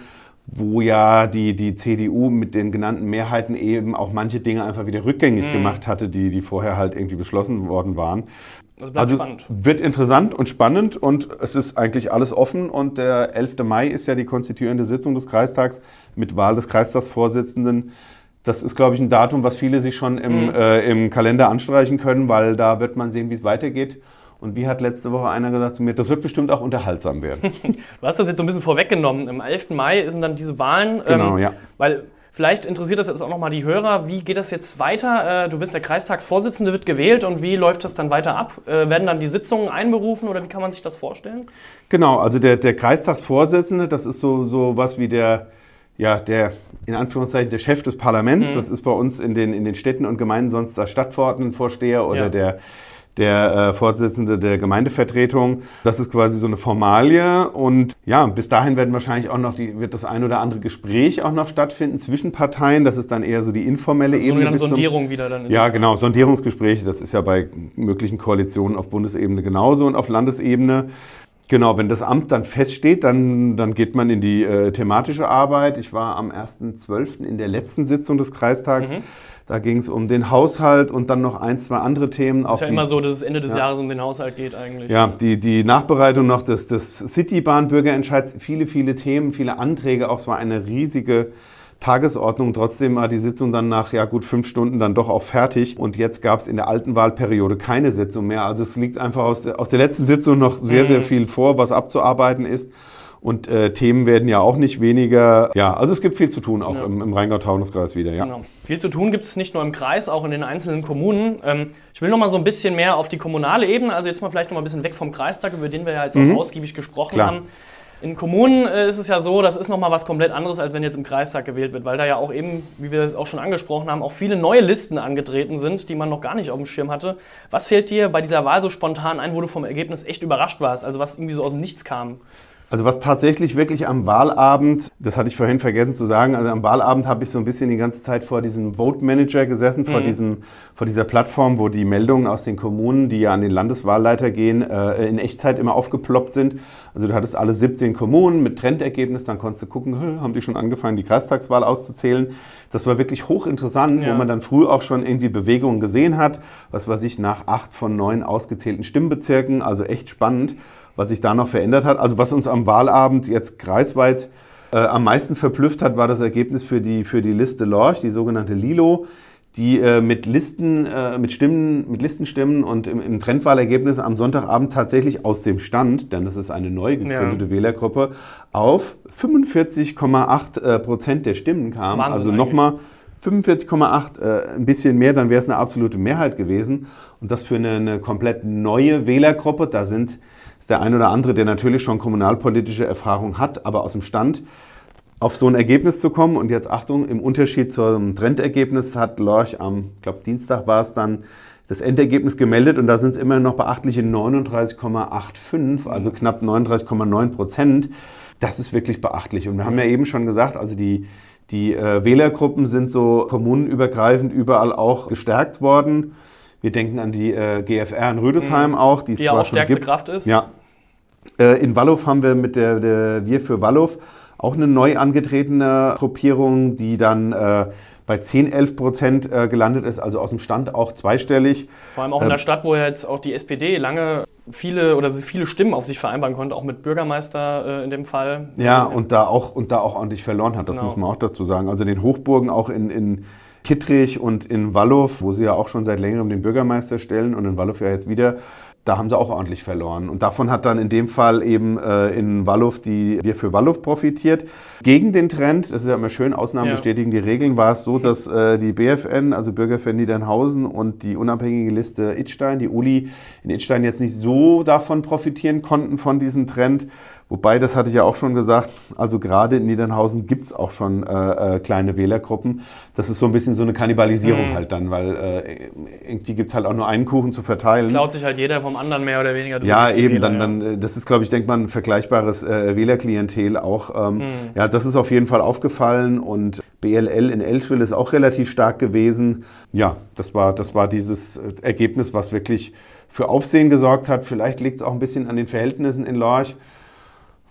wo ja die, die CDU mit den genannten Mehrheiten eben auch manche Dinge einfach wieder rückgängig Mhm. gemacht hatte, die, die vorher halt irgendwie beschlossen worden waren. Also Also spannend. wird interessant und spannend und es ist eigentlich alles offen und der 11. Mai ist ja die konstituierende Sitzung des Kreistags mit Wahl des Kreistagsvorsitzenden. Das ist, glaube ich, ein Datum, was viele sich schon im, Mhm. äh, im Kalender anstreichen können, weil da wird man sehen, wie es weitergeht. Und wie hat letzte Woche einer gesagt zu mir, das wird bestimmt auch unterhaltsam werden. [laughs] Du hast das jetzt so ein bisschen vorweggenommen. Am 11. Mai sind dann diese Wahlen. Genau, ja. Weil vielleicht interessiert das jetzt auch nochmal die Hörer. Wie geht das jetzt weiter? Äh, Du bist der Kreistagsvorsitzende, wird gewählt und wie läuft das dann weiter ab? Äh, Werden dann die Sitzungen einberufen oder wie kann man sich das vorstellen? Genau, also der, der Kreistagsvorsitzende, das ist so, so was wie der, ja, der, in Anführungszeichen, der Chef des Parlaments. Das ist bei uns in den, in den Städten und Gemeinden sonst der Stadtverordnetenvorsteher oder Ja. der, der äh, Vorsitzende der Gemeindevertretung. Das ist quasi so eine Formalie und ja, bis dahin werden wahrscheinlich auch noch die, wird das ein oder andere Gespräch auch noch stattfinden zwischen Parteien. Das ist dann eher so die informelle So Ebene. eine bis zum- Sondierung wieder dann. ja, genau. Sondierungsgespräche, das ist ja bei möglichen Koalitionen auf Bundesebene genauso und auf Landesebene. Genau, wenn das Amt dann feststeht, dann, dann geht man in die äh, thematische Arbeit. Ich war am 1.12. in der letzten Sitzung des Kreistags. Da ging es um den Haushalt und dann noch ein, zwei andere Themen. Ist ja die, immer so, dass es Ende des ja. Jahres um den Haushalt geht eigentlich. Ja, die, die Nachbereitung noch des, des Citybahn-Bürgerentscheids, viele, viele Themen, viele Anträge. Auch es war eine riesige Tagesordnung. Trotzdem war die Sitzung dann nach ja, gut fünf Stunden dann doch auch fertig. Und jetzt gab es in der alten Wahlperiode keine Sitzung mehr. Also es liegt einfach aus der, aus der letzten Sitzung noch sehr, sehr mhm. viel vor, was abzuarbeiten ist. Und äh, Themen werden ja auch nicht weniger. Ja, also es gibt viel zu tun, auch ja. im, im Rheingau-Taunus-Kreis wieder. Ja. Genau. Viel zu tun gibt es nicht nur im Kreis, auch in den einzelnen Kommunen. Ähm, ich will noch mal so ein bisschen mehr auf die kommunale Ebene, also jetzt mal vielleicht noch mal ein bisschen weg vom Kreistag, über den wir ja jetzt mhm. auch ausgiebig gesprochen Klar. haben. In Kommunen äh, ist es ja so, das ist nochmal was komplett anderes, als wenn jetzt im Kreistag gewählt wird, weil da ja auch eben, wie wir es auch schon angesprochen haben, auch viele neue Listen angetreten sind, die man noch gar nicht auf dem Schirm hatte. Was fällt dir bei dieser Wahl so spontan ein, wo du vom Ergebnis echt überrascht warst, also was irgendwie so aus dem Nichts kam? Also was tatsächlich wirklich am Wahlabend, das hatte ich vorhin vergessen zu sagen, also am Wahlabend habe ich so ein bisschen die ganze Zeit vor diesem Vote Manager gesessen, vor, mhm. diesem, vor dieser Plattform, wo die Meldungen aus den Kommunen, die ja an den Landeswahlleiter gehen, äh, in Echtzeit immer aufgeploppt sind. Also du hattest alle 17 Kommunen mit Trendergebnis, dann konntest du gucken, haben die schon angefangen, die Kreistagswahl auszuzählen. Das war wirklich hochinteressant, ja. wo man dann früh auch schon irgendwie Bewegungen gesehen hat, was weiß ich, nach acht von neun ausgezählten Stimmbezirken, also echt spannend was sich da noch verändert hat. Also was uns am Wahlabend jetzt kreisweit äh, am meisten verblüfft hat, war das Ergebnis für die, für die Liste Lorch, die sogenannte Lilo, die äh, mit Listen, äh, mit Stimmen, mit Listenstimmen und im, im Trendwahlergebnis am Sonntagabend tatsächlich aus dem Stand, denn das ist eine neu gegründete ja. Wählergruppe, auf 45,8 äh, Prozent der Stimmen kam. Wahnsinn also nochmal 45,8, äh, ein bisschen mehr, dann wäre es eine absolute Mehrheit gewesen. Und das für eine, eine komplett neue Wählergruppe. Da sind der ein oder andere, der natürlich schon kommunalpolitische Erfahrung hat, aber aus dem Stand auf so ein Ergebnis zu kommen. Und jetzt Achtung, im Unterschied zum Trendergebnis hat Lorch am, ich glaube Dienstag war es dann, das Endergebnis gemeldet und da sind es immer noch beachtliche 39,85, also knapp 39,9 Prozent. Das ist wirklich beachtlich. Und wir haben ja eben schon gesagt, also die, die äh, Wählergruppen sind so kommunenübergreifend überall auch gestärkt worden. Wir denken an die äh, GFR in Rüdesheim mhm. auch, die es die zwar auch schon stärkste gibt. Kraft ist. Ja. Äh, in Wallow haben wir mit der, der Wir für Wallow auch eine neu angetretene Gruppierung, die dann äh, bei 10, 11 Prozent äh, gelandet ist, also aus dem Stand auch zweistellig. Vor allem auch in der ähm, Stadt, wo jetzt auch die SPD lange viele oder viele Stimmen auf sich vereinbaren konnte, auch mit Bürgermeister äh, in dem Fall. Ja, und da auch und da auch ordentlich verloren hat, das genau. muss man auch dazu sagen. Also den Hochburgen auch in, in Kittrich und in Wallow, wo sie ja auch schon seit längerem den Bürgermeister stellen und in Wallow ja jetzt wieder, da haben sie auch ordentlich verloren. Und davon hat dann in dem Fall eben äh, in Wallow die Wir für Wallow profitiert. Gegen den Trend, das ist ja immer schön, Ausnahmen ja. bestätigen die Regeln, war es so, dass äh, die BFN, also Bürgerverein Niedernhausen und die unabhängige Liste Itstein, die Uli in Itstein jetzt nicht so davon profitieren konnten von diesem Trend. Wobei, das hatte ich ja auch schon gesagt, also gerade in Niedernhausen gibt es auch schon äh, äh, kleine Wählergruppen. Das ist so ein bisschen so eine Kannibalisierung mhm. halt dann, weil äh, irgendwie gibt es halt auch nur einen Kuchen zu verteilen. Klaut sich halt jeder vom anderen mehr oder weniger. Ja, eben, Wähler, dann, ja. dann, äh, das ist, glaube ich, denkt man, ein vergleichbares äh, Wählerklientel auch. Ähm, mhm. Ja, das ist auf jeden Fall aufgefallen und BLL in Eltville ist auch relativ stark gewesen. Ja, das war, das war dieses Ergebnis, was wirklich für Aufsehen gesorgt hat. Vielleicht liegt es auch ein bisschen an den Verhältnissen in Lorch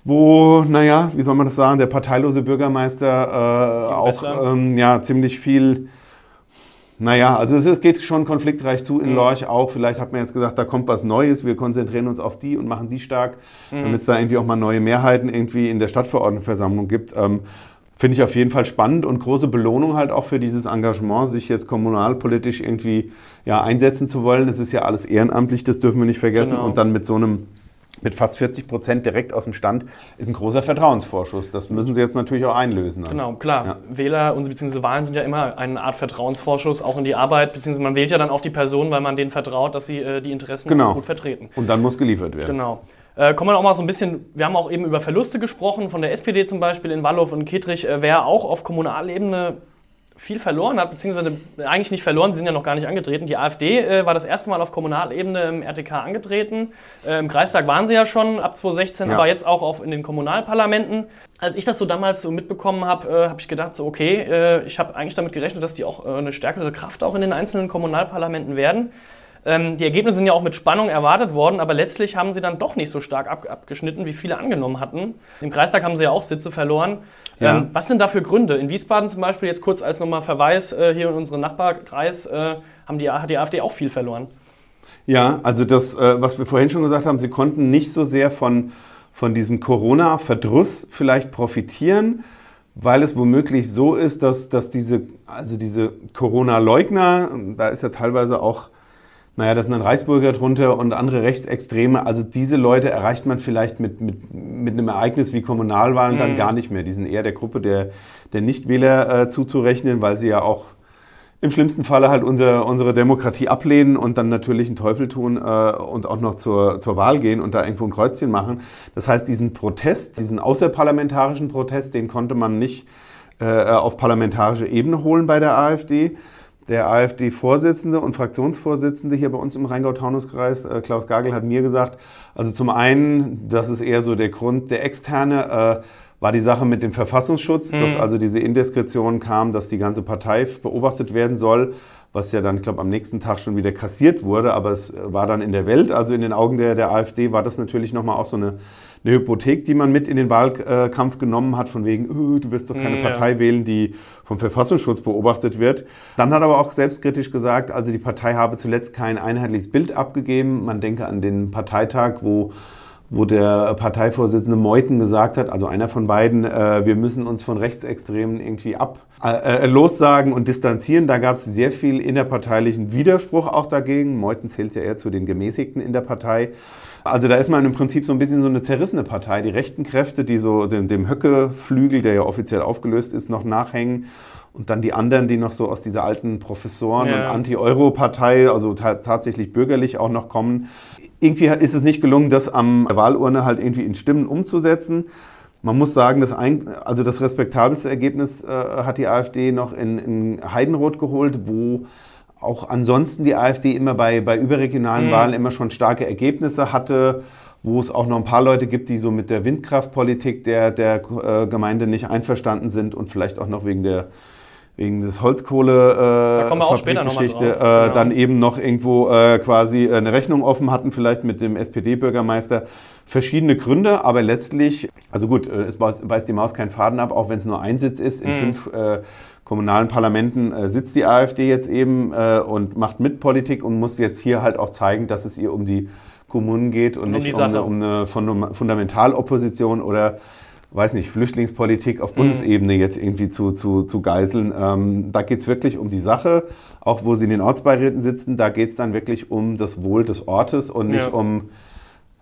wo, naja, wie soll man das sagen, der parteilose Bürgermeister äh, auch ähm, ja, ziemlich viel, naja, also es, es, geht schon konfliktreich zu in mhm. Lorch auch. Vielleicht hat man jetzt gesagt, da kommt was Neues, wir konzentrieren uns auf die und machen die stark, mhm. damit es da irgendwie auch mal neue Mehrheiten irgendwie in der Stadtverordnetenversammlung gibt. Ähm, Finde ich auf jeden Fall spannend und große Belohnung halt auch für dieses Engagement, sich jetzt kommunalpolitisch irgendwie ja, einsetzen zu wollen. Es ist ja alles ehrenamtlich, das dürfen wir nicht vergessen. Genau. Und dann mit so einem mit fast 40 Prozent direkt aus dem Stand ist ein großer Vertrauensvorschuss. Das müssen Sie jetzt natürlich auch einlösen. Dann. Genau, klar. Ja. Wähler beziehungsweise Wahlen sind ja immer eine Art Vertrauensvorschuss, auch in die Arbeit, beziehungsweise man wählt ja dann auch die Person, weil man denen vertraut, dass sie äh, die Interessen genau. gut vertreten. Und dann muss geliefert werden. Genau. Äh, kommen wir auch mal so ein bisschen, wir haben auch eben über Verluste gesprochen, von der SPD zum Beispiel in Wallow und Kettrich, äh, wer auch auf Kommunalebene viel verloren hat, beziehungsweise eigentlich nicht verloren, sie sind ja noch gar nicht angetreten. Die AfD äh, war das erste Mal auf Kommunalebene im RTK angetreten. Äh, Im Kreistag waren sie ja schon ab 2016, ja. aber jetzt auch auf, in den Kommunalparlamenten. Als ich das so damals so mitbekommen habe, äh, habe ich gedacht, so okay, äh, ich habe eigentlich damit gerechnet, dass die auch äh, eine stärkere Kraft auch in den einzelnen Kommunalparlamenten werden. Ähm, die Ergebnisse sind ja auch mit Spannung erwartet worden, aber letztlich haben sie dann doch nicht so stark ab, abgeschnitten, wie viele angenommen hatten. Im Kreistag haben sie ja auch Sitze verloren. Ja. Ähm, was sind da für Gründe? In Wiesbaden zum Beispiel, jetzt kurz als nochmal Verweis äh, hier in unseren Nachbarkreis, äh, haben die, hat die AfD auch viel verloren. Ja, also das, äh, was wir vorhin schon gesagt haben, sie konnten nicht so sehr von, von diesem Corona-Verdruss vielleicht profitieren, weil es womöglich so ist, dass, dass diese, also diese Corona-Leugner, da ist ja teilweise auch naja, da sind dann Reichsbürger drunter und andere Rechtsextreme. Also diese Leute erreicht man vielleicht mit, mit, mit einem Ereignis wie Kommunalwahlen mhm. dann gar nicht mehr. Die sind eher der Gruppe der, der Nichtwähler äh, zuzurechnen, weil sie ja auch im schlimmsten Falle halt unsere, unsere Demokratie ablehnen und dann natürlich einen Teufel tun äh, und auch noch zur, zur Wahl gehen und da irgendwo ein Kreuzchen machen. Das heißt, diesen Protest, diesen außerparlamentarischen Protest, den konnte man nicht äh, auf parlamentarische Ebene holen bei der AfD der AfD-Vorsitzende und Fraktionsvorsitzende hier bei uns im Rheingau-Taunus-Kreis, äh, Klaus Gagel, hat mir gesagt, also zum einen, das ist eher so der Grund, der externe, äh, war die Sache mit dem Verfassungsschutz, mhm. dass also diese Indiskretion kam, dass die ganze Partei beobachtet werden soll, was ja dann, ich glaube, am nächsten Tag schon wieder kassiert wurde, aber es war dann in der Welt, also in den Augen der, der AfD war das natürlich nochmal auch so eine eine Hypothek, die man mit in den Wahlkampf genommen hat, von wegen, oh, du wirst doch keine mm, ja. Partei wählen, die vom Verfassungsschutz beobachtet wird. Dann hat er aber auch selbstkritisch gesagt, also die Partei habe zuletzt kein einheitliches Bild abgegeben. Man denke an den Parteitag, wo wo der Parteivorsitzende Meuthen gesagt hat, also einer von beiden, äh, wir müssen uns von Rechtsextremen irgendwie ab äh, äh lossagen und distanzieren. Da gab es sehr viel innerparteilichen Widerspruch auch dagegen. Meuthen zählt ja eher zu den Gemäßigten in der Partei. Also da ist man im Prinzip so ein bisschen so eine zerrissene Partei. Die rechten Kräfte, die so dem, dem Höcke-Flügel, der ja offiziell aufgelöst ist, noch nachhängen. Und dann die anderen, die noch so aus dieser alten Professoren- ja. und Anti-Euro-Partei, also tatsächlich bürgerlich auch noch kommen. Irgendwie ist es nicht gelungen, das am Wahlurne halt irgendwie in Stimmen umzusetzen. Man muss sagen, das, ein, also das respektabelste Ergebnis äh, hat die AfD noch in, in Heidenroth geholt, wo auch ansonsten die AfD immer bei, bei überregionalen mhm. Wahlen immer schon starke Ergebnisse hatte, wo es auch noch ein paar Leute gibt, die so mit der Windkraftpolitik der, der äh, Gemeinde nicht einverstanden sind und vielleicht auch noch wegen der wegen des Holzkohle äh, Fabrikgeschichte äh, genau. dann eben noch irgendwo äh, quasi eine Rechnung offen hatten, vielleicht mit dem SPD-Bürgermeister. Verschiedene Gründe, aber letztlich, also gut, äh, es beißt die Maus keinen Faden ab, auch wenn es nur ein Sitz ist. In mhm. fünf äh, kommunalen Parlamenten äh, sitzt die AfD jetzt eben äh, und macht mit Politik und muss jetzt hier halt auch zeigen, dass es ihr um die Kommunen geht und um nicht um eine, um eine, Fundamentalopposition oder weiß nicht, Flüchtlingspolitik auf mhm. Bundesebene mhm. jetzt irgendwie zu, zu, zu geiseln. Ähm, da geht es wirklich um die Sache, auch wo sie in den Ortsbeiräten sitzen, da geht es dann wirklich um das Wohl des Ortes und nicht ja. um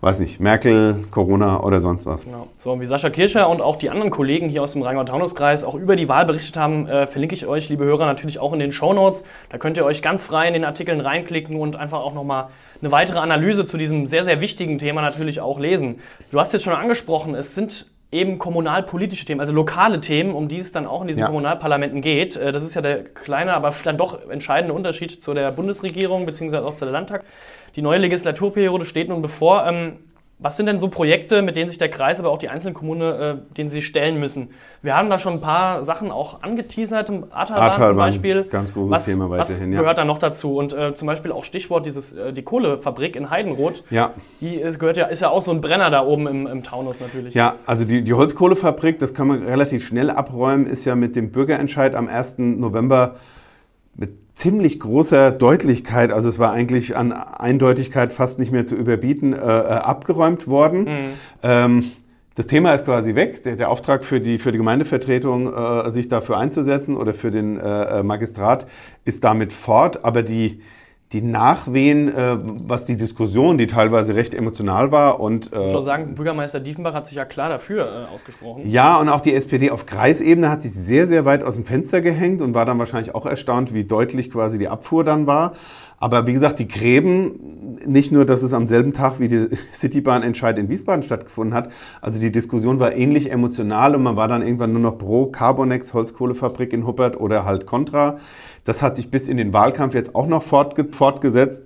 weiß nicht, Merkel, Corona oder sonst was. Genau. So, wie Sascha Kircher und auch die anderen Kollegen hier aus dem Rheingau-Taunus-Kreis auch über die Wahl berichtet haben, äh, verlinke ich euch, liebe Hörer, natürlich auch in den Show Notes. Da könnt ihr euch ganz frei in den Artikeln reinklicken und einfach auch nochmal eine weitere Analyse zu diesem sehr, sehr wichtigen Thema natürlich auch lesen. Du hast jetzt schon angesprochen, es sind eben kommunalpolitische Themen, also lokale Themen, um die es dann auch in diesen ja. Kommunalparlamenten geht. Äh, das ist ja der kleine, aber dann doch entscheidende Unterschied zu der Bundesregierung bzw. auch zu der Landtag. Die neue Legislaturperiode steht nun bevor. Was sind denn so Projekte, mit denen sich der Kreis, aber auch die einzelnen Kommunen, äh, denen sie stellen müssen? Wir haben da schon ein paar Sachen auch angeteasert, Ahrtalbahn zum Beispiel. Ganz großes was, Thema weiterhin. Was gehört da noch dazu? Und äh, zum Beispiel auch Stichwort dieses, äh, die Kohlefabrik in Heidenroth. Ja. Die ist, gehört ja, ist ja auch so ein Brenner da oben im, im Taunus natürlich. Ja, also die, die Holzkohlefabrik, das kann man relativ schnell abräumen, ist ja mit dem Bürgerentscheid am 1. November mit ziemlich großer Deutlichkeit, also es war eigentlich an Eindeutigkeit fast nicht mehr zu überbieten, äh, äh, abgeräumt worden. Mhm. Ähm, das Thema ist quasi weg. Der, der, Auftrag für die, für die Gemeindevertretung, äh, sich dafür einzusetzen oder für den äh, äh Magistrat ist damit fort. Aber die, die Nachwehen, äh, was die Diskussion, die teilweise recht emotional war und äh, ich muss sagen, Bürgermeister Diefenbach hat sich ja klar dafür äh, ausgesprochen. Ja, und auch die SPD auf Kreisebene hat sich sehr, sehr weit aus dem Fenster gehängt und war dann wahrscheinlich auch erstaunt, wie deutlich quasi die Abfuhr dann war. Aber wie gesagt, die Gräben, nicht nur, dass es am selben Tag wie die [laughs] Citybahn-Entscheid in Wiesbaden stattgefunden hat, also die Diskussion war ähnlich emotional und man war dann irgendwann nur noch pro Carbonex, Holzkohlefabrik in Huppert oder halt Contra. Das hat sich bis in den Wahlkampf jetzt auch noch fortge fortgesetzt.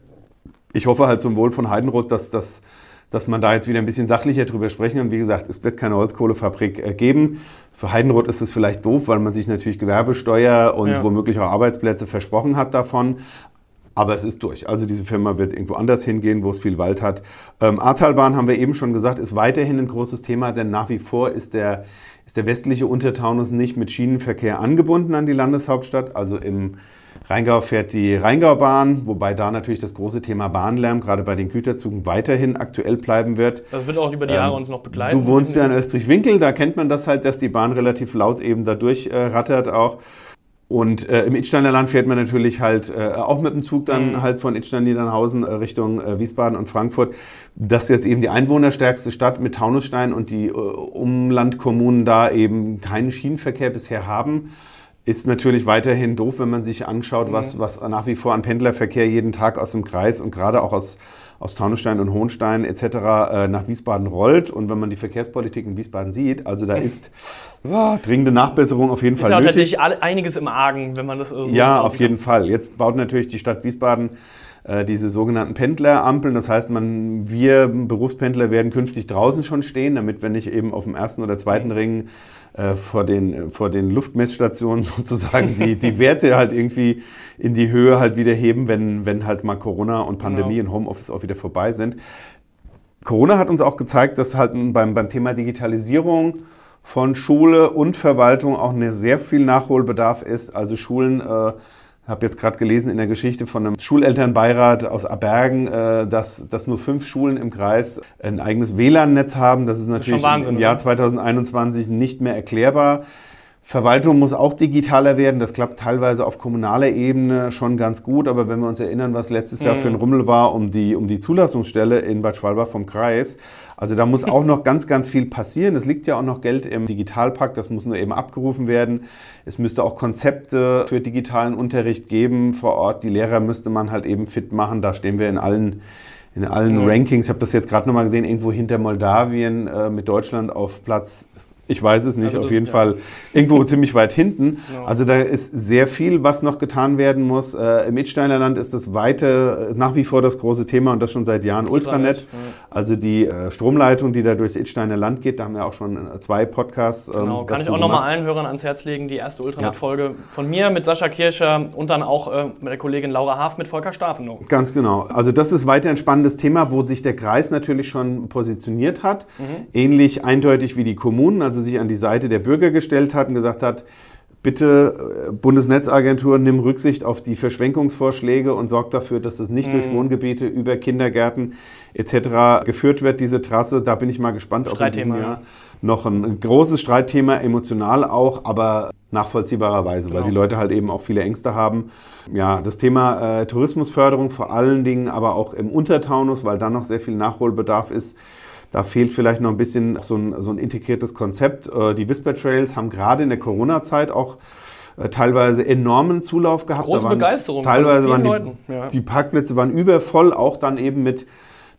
Ich hoffe halt zum Wohl von Heidenroth, dass, dass, dass man da jetzt wieder ein bisschen sachlicher drüber sprechen. Und wie gesagt, es wird keine Holzkohlefabrik äh, geben. Für Heidenroth ist es vielleicht doof, weil man sich natürlich Gewerbesteuer und ja. womöglich auch Arbeitsplätze versprochen hat davon. Aber es ist durch. Also diese Firma wird irgendwo anders hingehen, wo es viel Wald hat. Ähm, Ahrtalbahn, haben wir eben schon gesagt, ist weiterhin ein großes Thema, denn nach wie vor ist der, ist der westliche Untertaunus nicht mit Schienenverkehr angebunden an die Landeshauptstadt. Also im Rheingau fährt die Rheingaubahn, wobei da natürlich das große Thema Bahnlärm gerade bei den Güterzügen weiterhin aktuell bleiben wird. Das wird auch über die Jahre ähm, uns noch begleiten. Du wohnst ja in Österreich-Winkel, da kennt man das halt, dass die Bahn relativ laut eben da durchrattert äh, auch. Und äh, im Idsteiner Land fährt man natürlich halt äh, auch mit dem Zug dann mhm. halt von Idstein-Niedernhausen äh, Richtung äh, Wiesbaden und Frankfurt. Das ist jetzt eben die einwohnerstärkste Stadt mit Taunusstein und die äh, Umlandkommunen da eben keinen Schienenverkehr bisher haben. Ist natürlich weiterhin doof, wenn man sich anschaut, mhm. was, was nach wie vor an Pendlerverkehr jeden Tag aus dem Kreis und gerade auch aus, aus Taunusstein und Hohenstein etc. Äh, nach Wiesbaden rollt. Und wenn man die Verkehrspolitik in Wiesbaden sieht, also da ist oh, dringende Nachbesserung auf jeden ist Fall ja nötig. tatsächlich einiges im Argen, wenn man das so Ja, auf jeden Fall. Jetzt baut natürlich die Stadt Wiesbaden äh, diese sogenannten Pendlerampeln. Das heißt, man, wir Berufspendler werden künftig draußen schon stehen, damit wir nicht eben auf dem ersten oder zweiten mhm. Ring äh, vor, den, vor den Luftmessstationen [laughs] sozusagen die, die Werte halt irgendwie in die Höhe halt wieder heben, wenn, wenn halt mal Corona und Pandemie genau. und Homeoffice auch wieder vorbei sind. Corona hat uns auch gezeigt, dass halt beim, beim Thema Digitalisierung von Schule und Verwaltung auch eine sehr viel Nachholbedarf ist. Also Schulen äh, habe jetzt gerade gelesen in der Geschichte von einem Schulelternbeirat aus Abergen, äh, dass, dass nur fünf Schulen im Kreis ein eigenes WLAN-Netz haben. Das ist natürlich das ist im Jahr 2021 nicht mehr erklärbar. Verwaltung muss auch digitaler werden. Das klappt teilweise auf kommunaler Ebene schon ganz gut. Aber wenn wir uns erinnern, was letztes Jahr für ein mhm. Rummel war um die, um die Zulassungsstelle in Bad Schwalbach vom Kreis. Also da muss auch noch ganz, ganz viel passieren. Es liegt ja auch noch Geld im Digitalpakt. Das muss nur eben abgerufen werden. Es müsste auch Konzepte für digitalen Unterricht geben vor Ort. Die Lehrer müsste man halt eben fit machen. Da stehen wir in allen in allen mhm. Rankings, ich habe das jetzt gerade nochmal gesehen, irgendwo hinter Moldawien äh, mit Deutschland auf Platz ich weiß es nicht, also auf jeden ja. Fall irgendwo [laughs] ziemlich weit hinten. Genau. Also da ist sehr viel, was noch getan werden muss. Äh, Im Idsteiner Land ist das weite, nach wie vor das große Thema und das schon seit Jahren Ultranet. Ja. Also die äh, Stromleitung, die da durchs Idsteiner Land geht, da haben wir auch schon äh, zwei Podcasts. Ähm, genau, kann ich auch nochmal allen Hörern ans Herz legen, die erste Ultranet-Folge ja. von mir mit Sascha Kircher und dann auch äh, mit der Kollegin Laura Haaf mit Volker Stafenow. Ganz genau. Also das ist weiter ein spannendes Thema, wo sich der Kreis natürlich schon positioniert hat. Mhm. Ähnlich eindeutig wie die Kommunen. Also sich an die Seite der Bürger gestellt hat und gesagt hat, bitte äh, Bundesnetzagentur, nimm Rücksicht auf die Verschwenkungsvorschläge und sorg dafür, dass es nicht mhm. durch Wohngebiete über Kindergärten etc. geführt wird, diese Trasse. Da bin ich mal gespannt, ob in diesem Jahr ja. noch ein großes Streitthema, emotional auch, aber nachvollziehbarerweise, genau. weil die Leute halt eben auch viele Ängste haben. Ja, das Thema äh, Tourismusförderung vor allen Dingen, aber auch im Untertaunus, weil da noch sehr viel Nachholbedarf ist da fehlt vielleicht noch ein bisschen so ein, so ein integriertes Konzept. Äh, die Whisper Trails haben gerade in der Corona-Zeit auch äh, teilweise enormen Zulauf gehabt. Große Begeisterung. Teilweise waren die, ja. die, Parkplätze waren übervoll, auch dann eben mit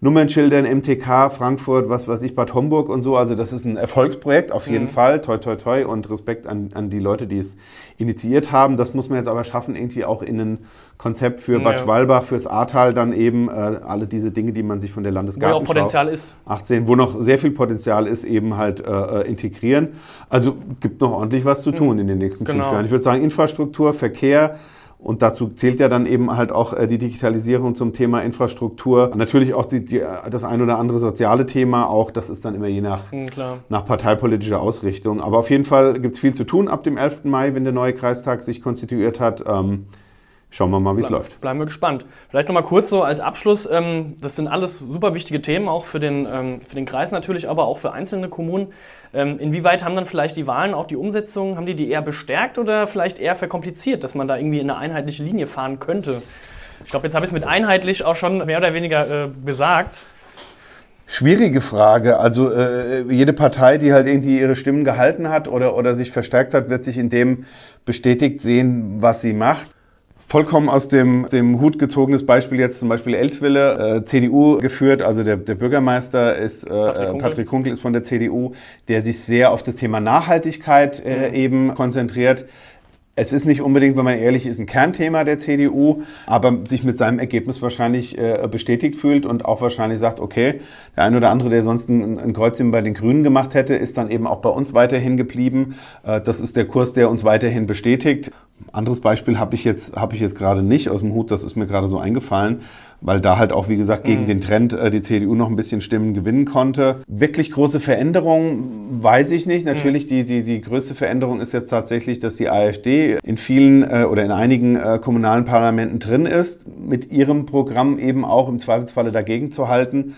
Nummernschildern, MTK, Frankfurt, was weiß ich, Bad Homburg und so. Also das ist ein Erfolgsprojekt auf jeden mhm. Fall. Toi, toi, toi und Respekt an, an die Leute, die es initiiert haben. Das muss man jetzt aber schaffen, irgendwie auch in ein Konzept für Bad ja. Schwalbach, fürs Ahrtal dann eben äh, alle diese Dinge, die man sich von der Landesgartenschau wo auch Potenzial ist. 18, wo noch sehr viel Potenzial ist, eben halt äh, äh integrieren. Also gibt noch ordentlich was zu mhm. tun mhm. in den nächsten genau. fünf Jahren. Ich würde sagen, Infrastruktur, Verkehr, und dazu zählt ja dann eben halt auch äh, die Digitalisierung zum Thema Infrastruktur. Natürlich auch die, die, das ein oder andere soziale Thema, auch das ist dann immer je nach, mhm, nach parteipolitischer Ausrichtung. Aber auf jeden Fall gibt es viel zu tun ab dem 11. Mai, wenn der neue Kreistag sich konstituiert hat. Ähm, Schauen wir mal, wie es läuft. Bleiben wir gespannt. Vielleicht nochmal kurz so als Abschluss. Ähm, das sind alles super wichtige Themen, auch für den, ähm, für den Kreis natürlich, aber auch für einzelne Kommunen. Ähm, inwieweit haben dann vielleicht die Wahlen, auch die Umsetzung, haben die die eher bestärkt oder vielleicht eher verkompliziert, dass man da irgendwie in eine einheitliche Linie fahren könnte? Ich glaube, jetzt habe ich es mit einheitlich auch schon mehr oder weniger äh, gesagt. Schwierige Frage. Also äh, jede Partei, die halt irgendwie ihre Stimmen gehalten hat oder, oder sich verstärkt hat, wird sich in dem bestätigt sehen, was sie macht vollkommen aus dem, dem Hut gezogenes Beispiel jetzt zum Beispiel Eltville, äh, CDU geführt, also der, der Bürgermeister ist, äh, Patrick, Kunkel. Patrick Kunkel ist von der CDU, der sich sehr auf das Thema Nachhaltigkeit äh, mhm. eben konzentriert Es ist nicht unbedingt, wenn man ehrlich ist, ein Kernthema der CDU, aber sich mit seinem Ergebnis wahrscheinlich äh, bestätigt fühlt und auch wahrscheinlich sagt, okay, der ein oder andere, der sonst ein, ein Kreuzchen bei den Grünen gemacht hätte, ist dann eben auch bei uns weiterhin geblieben. Äh, das ist der Kurs, der uns weiterhin bestätigt. Anderes Beispiel habe ich jetzt, habe ich jetzt gerade nicht aus dem Hut, das ist mir gerade so eingefallen, weil da halt auch, wie gesagt, gegen mhm. den Trend äh, die CDU noch ein bisschen Stimmen gewinnen konnte. Wirklich große Veränderungen, weiß ich nicht. Natürlich, mhm. die, die, die größte Veränderung ist jetzt tatsächlich, dass die AfD in vielen äh, oder in einigen äh, kommunalen Parlamenten drin ist, mit ihrem Programm eben auch im Zweifelsfalle dagegen zu halten.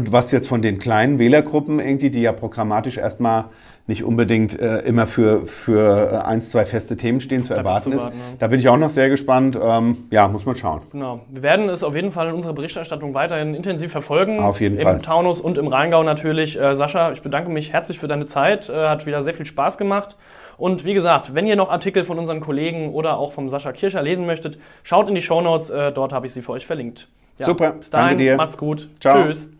Und was jetzt von den kleinen Wählergruppen irgendwie, die ja programmatisch erstmal nicht unbedingt äh, immer für, für äh, ein, zwei feste Themen stehen, zu erwarten ist. Da bin ich auch noch sehr gespannt. Ähm, ja, muss man schauen. Genau. Wir werden es auf jeden Fall in unserer Berichterstattung weiterhin intensiv verfolgen. Auf jeden Im Fall. Im Taunus und im Rheingau natürlich. Äh, Sascha, ich bedanke mich herzlich für deine Zeit. Äh, hat wieder sehr viel Spaß gemacht. Und wie gesagt, wenn ihr noch Artikel von unseren Kollegen oder auch vom Sascha Kircher lesen möchtet, schaut in die Shownotes. Äh, dort habe ich sie für euch verlinkt. Ja, Super. Bis dahin, Danke dir. macht's gut. Ciao. Tschüss.